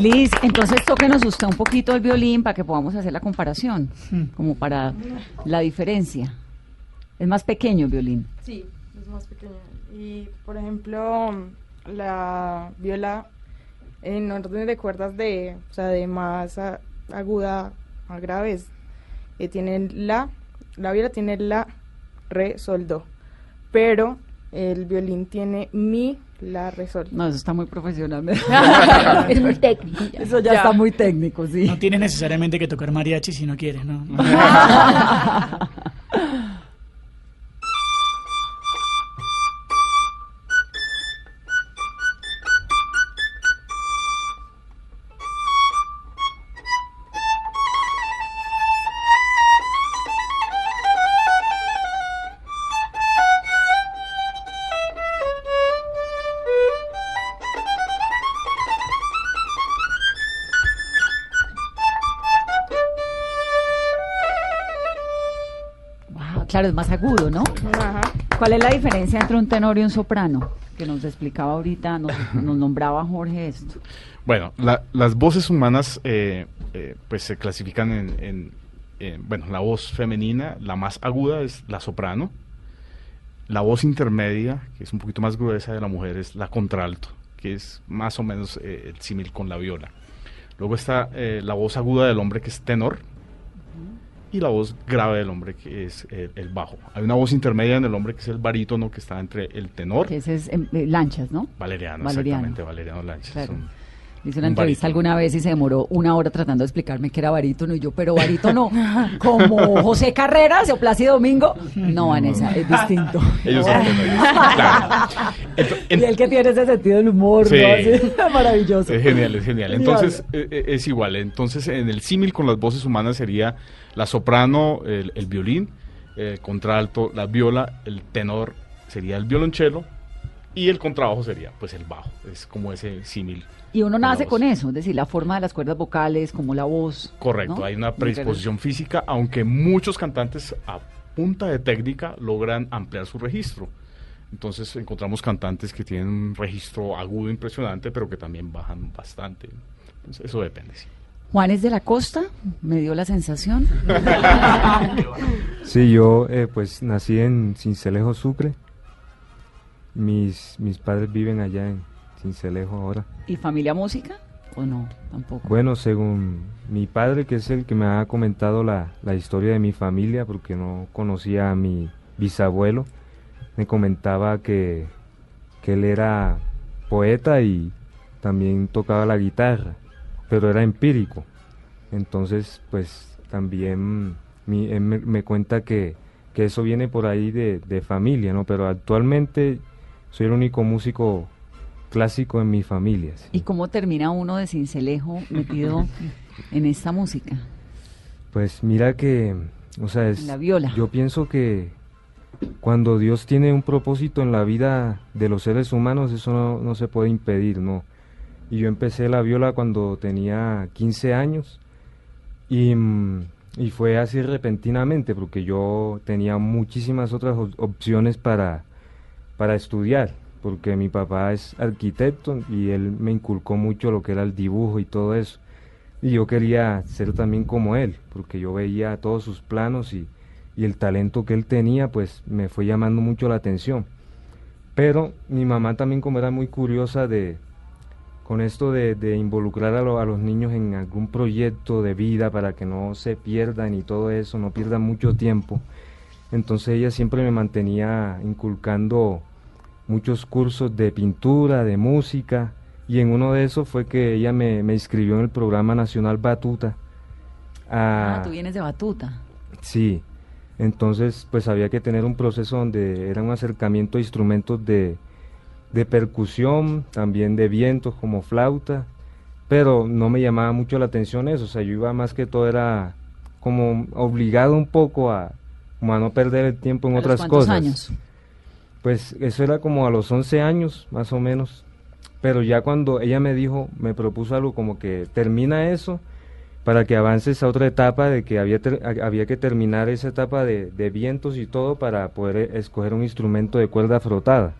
Liz, entonces tóquenos usted un poquito el violín para que podamos hacer la comparación, como para la diferencia. Es más pequeño el violín. Sí, es más pequeña. Y, por ejemplo, la viola en orden de cuerdas de, o sea, de más a- aguda a graves, eh, tiene la, la viola tiene la, re, sol, do. Pero el violín tiene mi, la, re, sol. No, eso está muy profesional. es muy técnico. ya. Eso ya, Ya. está muy técnico, sí. No tienes necesariamente que tocar mariachi si no quieres, ¿no? claro, es más agudo, ¿no? Ajá. ¿Cuál es la diferencia entre un tenor y un soprano? Que nos explicaba ahorita, nos, nos nombraba Jorge esto. Bueno, la- las voces humanas eh, eh, pues se clasifican en, en, eh, bueno, la voz femenina, la más aguda es la soprano, la voz intermedia, que es un poquito más gruesa de la mujer, es la contralto, que es más o menos eh, el símil con la viola. Luego está eh, la voz aguda del hombre, que es tenor, y la voz grave del hombre, que es el bajo. Hay una voz intermedia en el hombre, que es el barítono, que está entre el tenor, Que ese es em, eh, Lanchas, ¿no? Valeriano, Valeriano. exactamente, Valeriano Lanchas. Claro. Hice una un entrevista barítono. alguna vez y se demoró una hora tratando de explicarme que era barítono y yo, pero barítono, como José Carreras o Plácido Domingo. No, Vanessa, es distinto. Ellos son claro. Ento- Y el que tiene ese sentido del humor, Sí. ¿no? Así, maravilloso. Es genial, es genial. Entonces, eh, eh, es igual. Entonces, en el símil con las voces humanas sería la soprano, el, el violín, el contralto, la viola, el tenor sería el violonchelo y el contrabajo sería, pues, el bajo. Es como ese símil. Y uno nace con eso, es decir, la forma de las cuerdas vocales, como la voz. Correcto, ¿no? hay una predisposición física, aunque muchos cantantes a punta de técnica logran ampliar su registro. Entonces encontramos cantantes que tienen un registro agudo impresionante, pero que también bajan bastante. Entonces, eso depende. sí. Juanes de la Costa, me dio la sensación. Sí, yo eh, pues nací en Cincelejo, Sucre. Mis, mis padres viven allá en Cincelejo ahora. ¿Y familia música? ¿O no? Tampoco. Bueno, según mi padre, que es el que me ha comentado la, la historia de mi familia, porque no conocía a mi bisabuelo, me comentaba que, que él era poeta y también tocaba la guitarra, pero era empírico. Entonces, pues también mi- él me, me cuenta que, que eso viene por ahí de, de familia, ¿no? Pero actualmente soy el único músico clásico en mi familia. sí. ¿Y cómo termina uno de Cincelejo metido en esta música? Pues mira que, o sea, es, La viola. yo pienso que cuando Dios tiene un propósito en la vida de los seres humanos, eso no, no se puede impedir, ¿no? Y yo empecé la viola cuando tenía 15 años y, mm, y fue así repentinamente porque yo tenía muchísimas otras op- opciones para, para estudiar, porque mi papá es arquitecto y él me inculcó mucho lo que era el dibujo y todo eso. Y yo quería ser también como él, porque yo veía todos sus planos y, y el talento que él tenía, pues me fue llamando mucho la atención. Pero mi mamá también como era muy curiosa de con esto de, involucrar a, a los niños en algún proyecto de vida para que no se pierdan y todo eso, no pierdan mucho tiempo. Entonces ella siempre me mantenía inculcando muchos cursos de pintura, de música, y en uno de esos fue que ella me, me inscribió en el programa nacional Batuta. Ah, Ah, tú vienes de Batuta. Sí, entonces pues había que tener un proceso donde era un acercamiento a instrumentos de, de percusión, también de vientos como flauta, pero no me llamaba mucho la atención eso, o sea, yo iba más que todo era como obligado un poco a, como a no perder el tiempo en ¿A los otras cosas. años? Pues eso era como a los 11 años, más o menos. Pero ya cuando ella me dijo, me propuso algo como que termina eso para que avances a otra etapa de que había, había que terminar esa etapa de, de vientos y todo para poder eh, escoger un instrumento de cuerda frotada.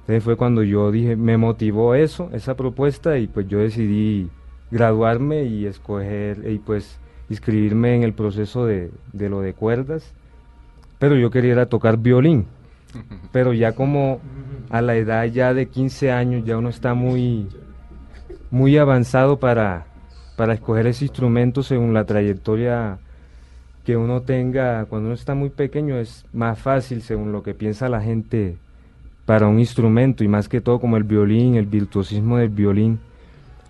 Entonces fue cuando yo dije, me motivó eso, esa propuesta y pues yo decidí graduarme y escoger y pues inscribirme en el proceso de, de lo de cuerdas. Pero yo quería tocar violín pero ya como a la edad ya de 15 años ya uno está muy muy avanzado para para escoger ese instrumento según la trayectoria que uno tenga cuando uno está muy pequeño es más fácil según lo que piensa la gente para un instrumento y más que todo como el violín, el virtuosismo del violín.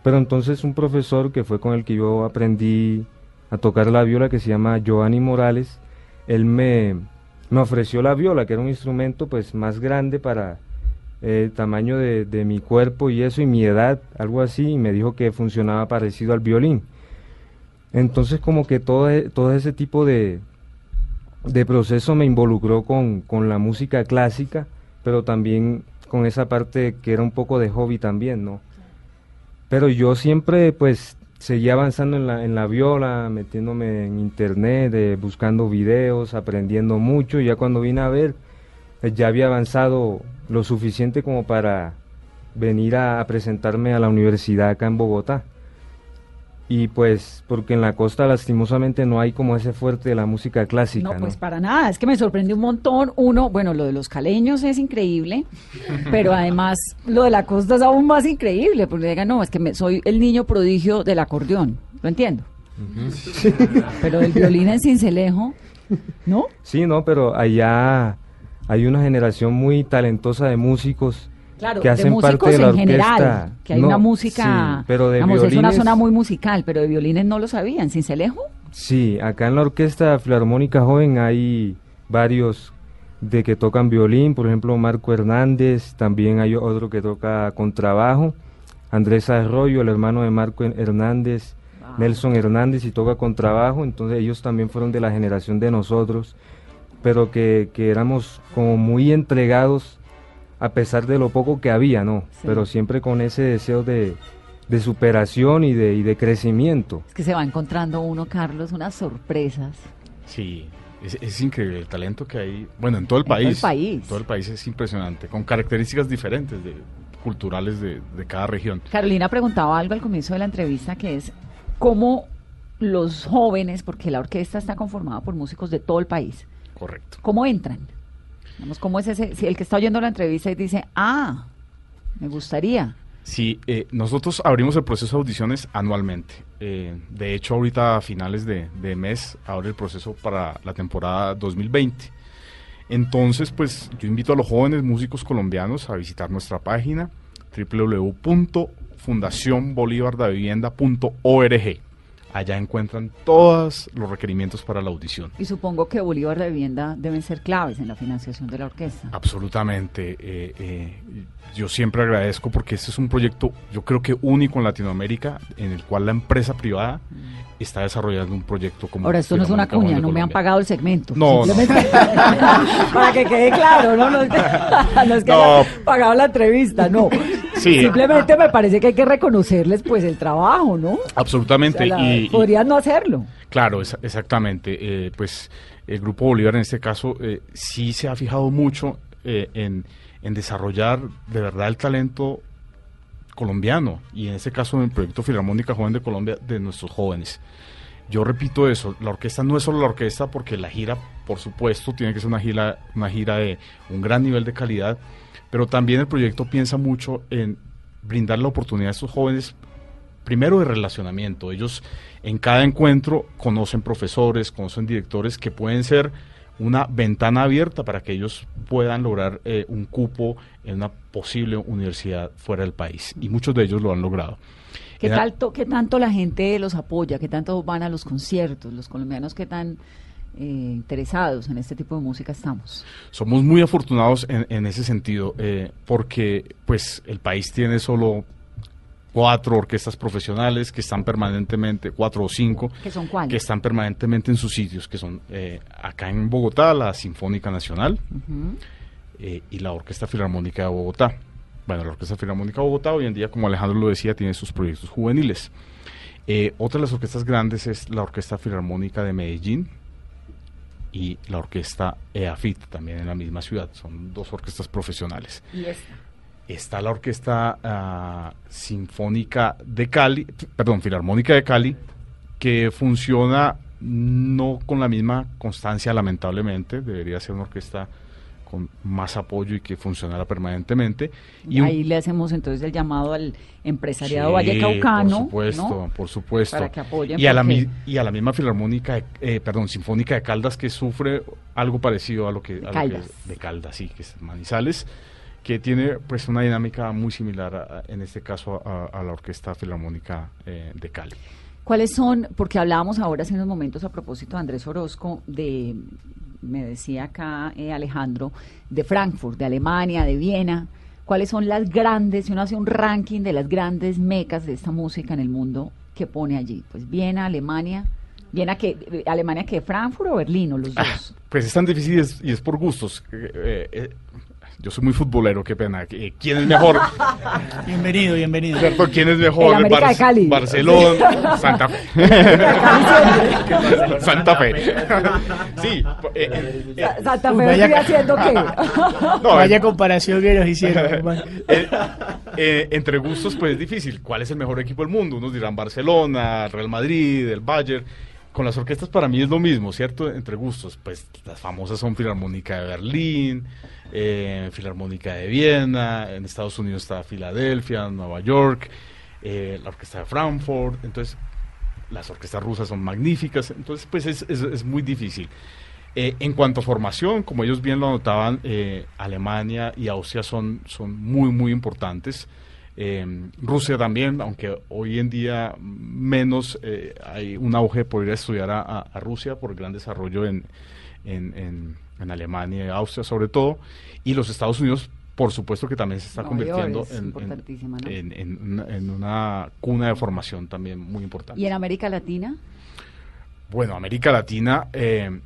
Pero entonces un profesor que fue con el que yo aprendí a tocar la viola que se llama Giovanni Morales, él me, me ofreció la viola, que era un instrumento pues más grande para eh, el tamaño de, de mi cuerpo y eso y mi edad, algo así, y me dijo que funcionaba parecido al violín. Entonces como que todo, e- todo ese tipo de, de proceso me involucró con, con la música clásica, pero también con esa parte que era un poco de hobby también, ¿no? Pero yo siempre pues seguía avanzando en la, en la viola, metiéndome en internet, eh, buscando videos, aprendiendo mucho, y ya cuando vine a ver, eh, ya había avanzado lo suficiente como para venir a, a presentarme a la universidad acá en Bogotá. Y pues, porque en la costa lastimosamente no hay como ese fuerte de la música clásica, No, ¿no? pues para nada, es que me sorprendió un montón. Uno, bueno, lo de los caleños es increíble, pero además lo de la costa es aún más increíble, porque digan, no, es que me- soy el niño prodigio del acordeón, lo entiendo. Pero del violín en cincelejo, ¿no? Sí, no, pero allá hay una generación muy talentosa de músicos Claro, que de hacen músicos parte de la en general, que hay No, una música, sí, pero de vamos, es una zona muy musical, pero de violines no lo sabían, cincelejo. Sí, acá en la Orquesta Filarmónica Joven hay varios de que tocan violín, por ejemplo Marco Hernández, también hay otro que toca contrabajo, Andrés Arroyo, el hermano de Marco Hernández, Nelson Hernández y toca contrabajo, entonces ellos también fueron de la generación de nosotros, pero que, que éramos como muy entregados a pesar de lo poco que había, ¿no? Sí. Pero siempre con ese deseo de, de superación y de, y de crecimiento. Es que se va encontrando uno, Carlos, unas sorpresas. Sí, es, es increíble el talento que hay, bueno, en todo el En todo el país. país. Todo el país es impresionante, con características diferentes de, culturales de, de cada región. Carolina preguntaba algo al comienzo de la entrevista que es cómo los jóvenes, porque la orquesta está conformada por músicos de todo el país, Correcto. ¿cómo entran? ¿Cómo es ese? Si el que está oyendo la entrevista y dice, ah, me gustaría. Sí, eh, nosotros abrimos el proceso de audiciones anualmente. Eh, de hecho, ahorita a finales de, de mes abre el proceso para la temporada 2020. Entonces, pues yo invito a los jóvenes músicos colombianos a visitar nuestra página www.fundacionbolivardavivienda.org. Allá encuentran todos los requerimientos para la audición. Y supongo que Bolívar de Vivienda deben ser claves en la financiación de la orquesta. Absolutamente. eh, eh, yo siempre agradezco porque este es un proyecto, yo creo que único en Latinoamérica, en el cual la empresa privada está desarrollando un proyecto como. Ahora, esto no es una cuña, no me han pagado el segmento. No, no. Para que quede claro, ¿no? No es que, no es que No. pagado la entrevista, no. Sí. Simplemente me parece que hay que reconocerles pues el trabajo, ¿no? Absolutamente. O sea, la- y, y- podrían no hacerlo. Claro, es- exactamente. Eh, pues el Grupo Bolívar en este caso eh, sí se ha fijado mucho eh, en, en desarrollar de verdad el talento colombiano y en este caso en el proyecto Filarmónica Joven de Colombia de nuestros jóvenes. Yo repito eso, la orquesta no es solo la orquesta porque la gira, por supuesto, tiene que ser una gira, una gira de un gran nivel de calidad, pero también el proyecto piensa mucho en brindar la oportunidad a estos jóvenes primero de relacionamiento. Ellos en cada encuentro conocen profesores, conocen directores que pueden ser una ventana abierta para que ellos puedan lograr eh, un cupo en una posible universidad fuera del país. Y muchos de ellos lo han logrado. ¿Qué, tanto, ¿Qué tanto la gente los apoya? ¿Qué tanto van a los conciertos? Los colombianos, ¿qué tan eh, interesados en este tipo de música estamos? Somos muy afortunados en, en ese sentido, eh, porque pues el país tiene solo cuatro orquestas profesionales que están permanentemente, cuatro o cinco, ¿Qué son cuáles? que están permanentemente en sus sitios, que son eh, acá en Bogotá, la Sinfónica Nacional eh, y la Orquesta Filarmónica de Bogotá. Bueno, la Orquesta Filarmónica de Bogotá hoy en día, como Alejandro lo decía, tiene sus proyectos juveniles. Eh, otra de las orquestas grandes es la Orquesta Filarmónica de Medellín y la Orquesta EAFIT, también en la misma ciudad. Son dos orquestas profesionales. Y esta. Está la Orquesta ah, Sinfónica de Cali, perdón, Filarmónica de Cali, que funciona no con la misma constancia, lamentablemente. Debería ser una orquesta con más apoyo y que funcionara permanentemente. Y Ahí le hacemos entonces el llamado al empresariado Sí, Vallecaucano. Por supuesto, ¿no? por supuesto. Para que apoyen, Y a, la, y a la misma Filarmónica, de- eh, perdón, Sinfónica de Caldas, que sufre algo parecido a lo que... a lo que- Caldas. de Caldas, sí, que es Manizales, que tiene pues una dinámica muy similar, a- en este caso, a, a la Orquesta Filarmónica eh, de Cali. ¿Cuáles son? Porque hablábamos ahora hace unos momentos a propósito de Andrés Orozco, de, me decía acá eh, Alejandro, de Frankfurt, de Alemania, de Viena. ¿Cuáles son las grandes, si uno hace un ranking de las grandes mecas de esta música en el mundo, que pone allí? Pues Viena, Alemania, Viena que, eh, Alemania que Frankfurt o Berlín, o los dos. Pues es tan difícil y es, y es por gustos. Eh, yo soy muy futbolero, qué pena. Eh, ¿Quién es mejor? Bienvenido, bienvenido. ¿Cierto? ¿Quién es mejor? El América de Cali. Barcelona, Santa Fe. Santa Fe. Sí. eh, eh, Sa- Santa Fe vaya- estoy haciendo qué? No, Vaya comparación que nos hicieron. eh, entre gustos, pues es difícil. ¿Cuál es el mejor equipo del mundo? Unos dirán Barcelona, Real Madrid, el Bayern. Con las orquestas para mí es lo mismo, ¿cierto? Entre gustos, pues las famosas son Filarmónica de Berlín, eh, Filarmónica de Viena, en Estados Unidos está Filadelfia, Nueva York, eh, la Orquesta de Frankfurt, entonces las orquestas rusas son magníficas, entonces pues es, es- es muy difícil. Eh, en cuanto a formación, como ellos bien lo anotaban, Alemania y Austria son, son muy, muy importantes. Eh, Rusia también, aunque hoy en día menos eh, hay un auge por ir a estudiar a, a- a Rusia por el gran desarrollo en, en, en- en Alemania y Austria sobre todo. Y los Estados Unidos, por supuesto que también se está convirtiendo es en, en- importantísima, ¿no? en- en una, en una cuna de formación también muy importante. ¿Y en América Latina? Bueno, América Latina, eh,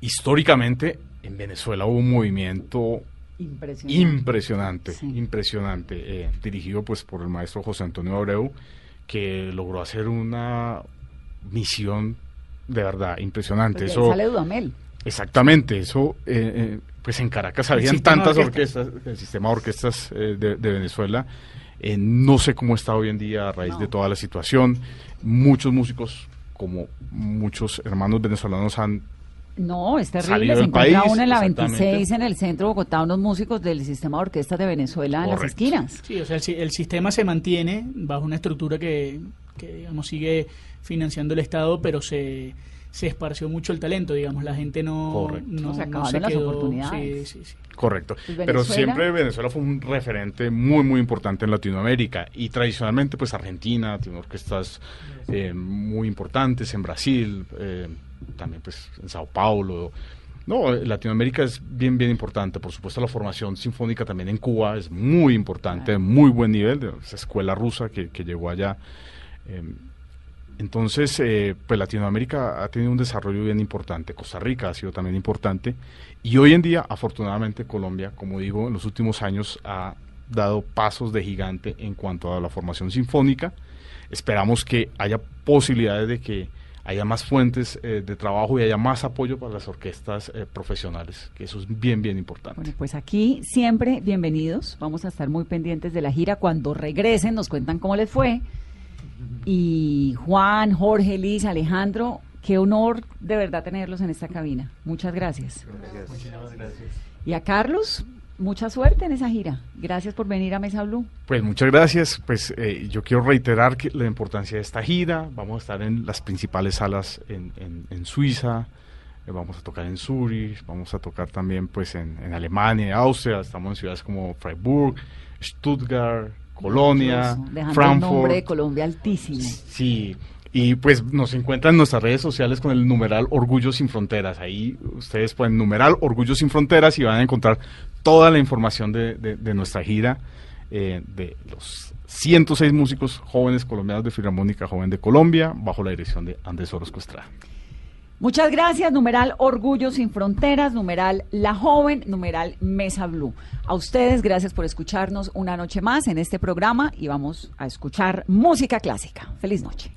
históricamente en Venezuela hubo un movimiento Impresionante. impresionante, Sí. impresionante, eh, dirigido pues por el maestro José Antonio Abreu, que logró hacer una misión de verdad impresionante. Porque Eso, sale Dudamel. Exactamente, eso, eh, eh, pues en Caracas habían tantas orquestas. el sistema de orquestas eh, de, de Venezuela, eh, no sé cómo está hoy en día a raíz de toda la situación. Muchos músicos, como muchos hermanos venezolanos, han No, es terrible. Se encuentra país, uno en la exactamente. 26 en el centro de Bogotá unos músicos del sistema de orquestas de Venezuela en las esquinas. Sí, o sea, el, el sistema se mantiene bajo una estructura que, que, digamos, sigue financiando el Estado, pero se, se esparció mucho el talento, digamos. La gente no, Correcto. no, No, se no acabaron las quedó- oportunidades. sí, sí, sí. Correcto. Pues Pero Venezuela- siempre Venezuela fue un referente muy, muy importante en Latinoamérica. Y tradicionalmente, pues Argentina tiene orquestas eh, muy importantes, en Brasil, eh, también pues en Sao Paulo. No, Latinoamérica es bien, bien importante. Por supuesto, la formación sinfónica también en Cuba es muy importante, de muy buen nivel, de esa escuela rusa que, que llegó allá. Eh, entonces, eh, pues Latinoamérica ha tenido un desarrollo bien importante, Costa Rica ha sido también importante y hoy en día, afortunadamente, Colombia, como digo, en los últimos años ha dado pasos de gigante en cuanto a la formación sinfónica. Esperamos que haya posibilidades de que haya más fuentes eh, de trabajo y haya más apoyo para las orquestas eh, profesionales, que eso es bien, bien importante. Bueno, pues aquí siempre bienvenidos. Vamos a estar muy pendientes de la gira. Cuando regresen nos cuentan cómo les fue. Y Juan, Jorge, Liz, Alejandro, qué honor de verdad tenerlos en esta cabina. Muchas gracias. Y a Carlos, mucha suerte en esa gira. Gracias por venir a Mesa Blue. Pues muchas gracias. Pues eh, yo quiero reiterar que la importancia de esta gira. Vamos a estar en las principales salas en, en- en Suiza. eh, vamos a tocar en Zurich. Vamos a tocar también pues en, en Alemania, Austria. Estamos en ciudades como Freiburg, Stuttgart, Colonia, Dejando el Frankfurt. nombre de Colombia altísimo. Sí, y pues nos encuentran en nuestras redes sociales con el numeral Orgullo Sin Fronteras. Ahí ustedes pueden numeral Orgullo Sin Fronteras y van a encontrar toda la información de, de- nuestra gira, eh, de los 106 músicos jóvenes colombianos de Filarmónica Joven de Colombia, bajo la dirección de Andrés Orozco Estrada. Muchas gracias, numeral Orgullo Sin Fronteras, numeral La Joven, numeral Mesa Blue. A ustedes, gracias por escucharnos una noche más en este programa y vamos a escuchar música clásica. Feliz noche.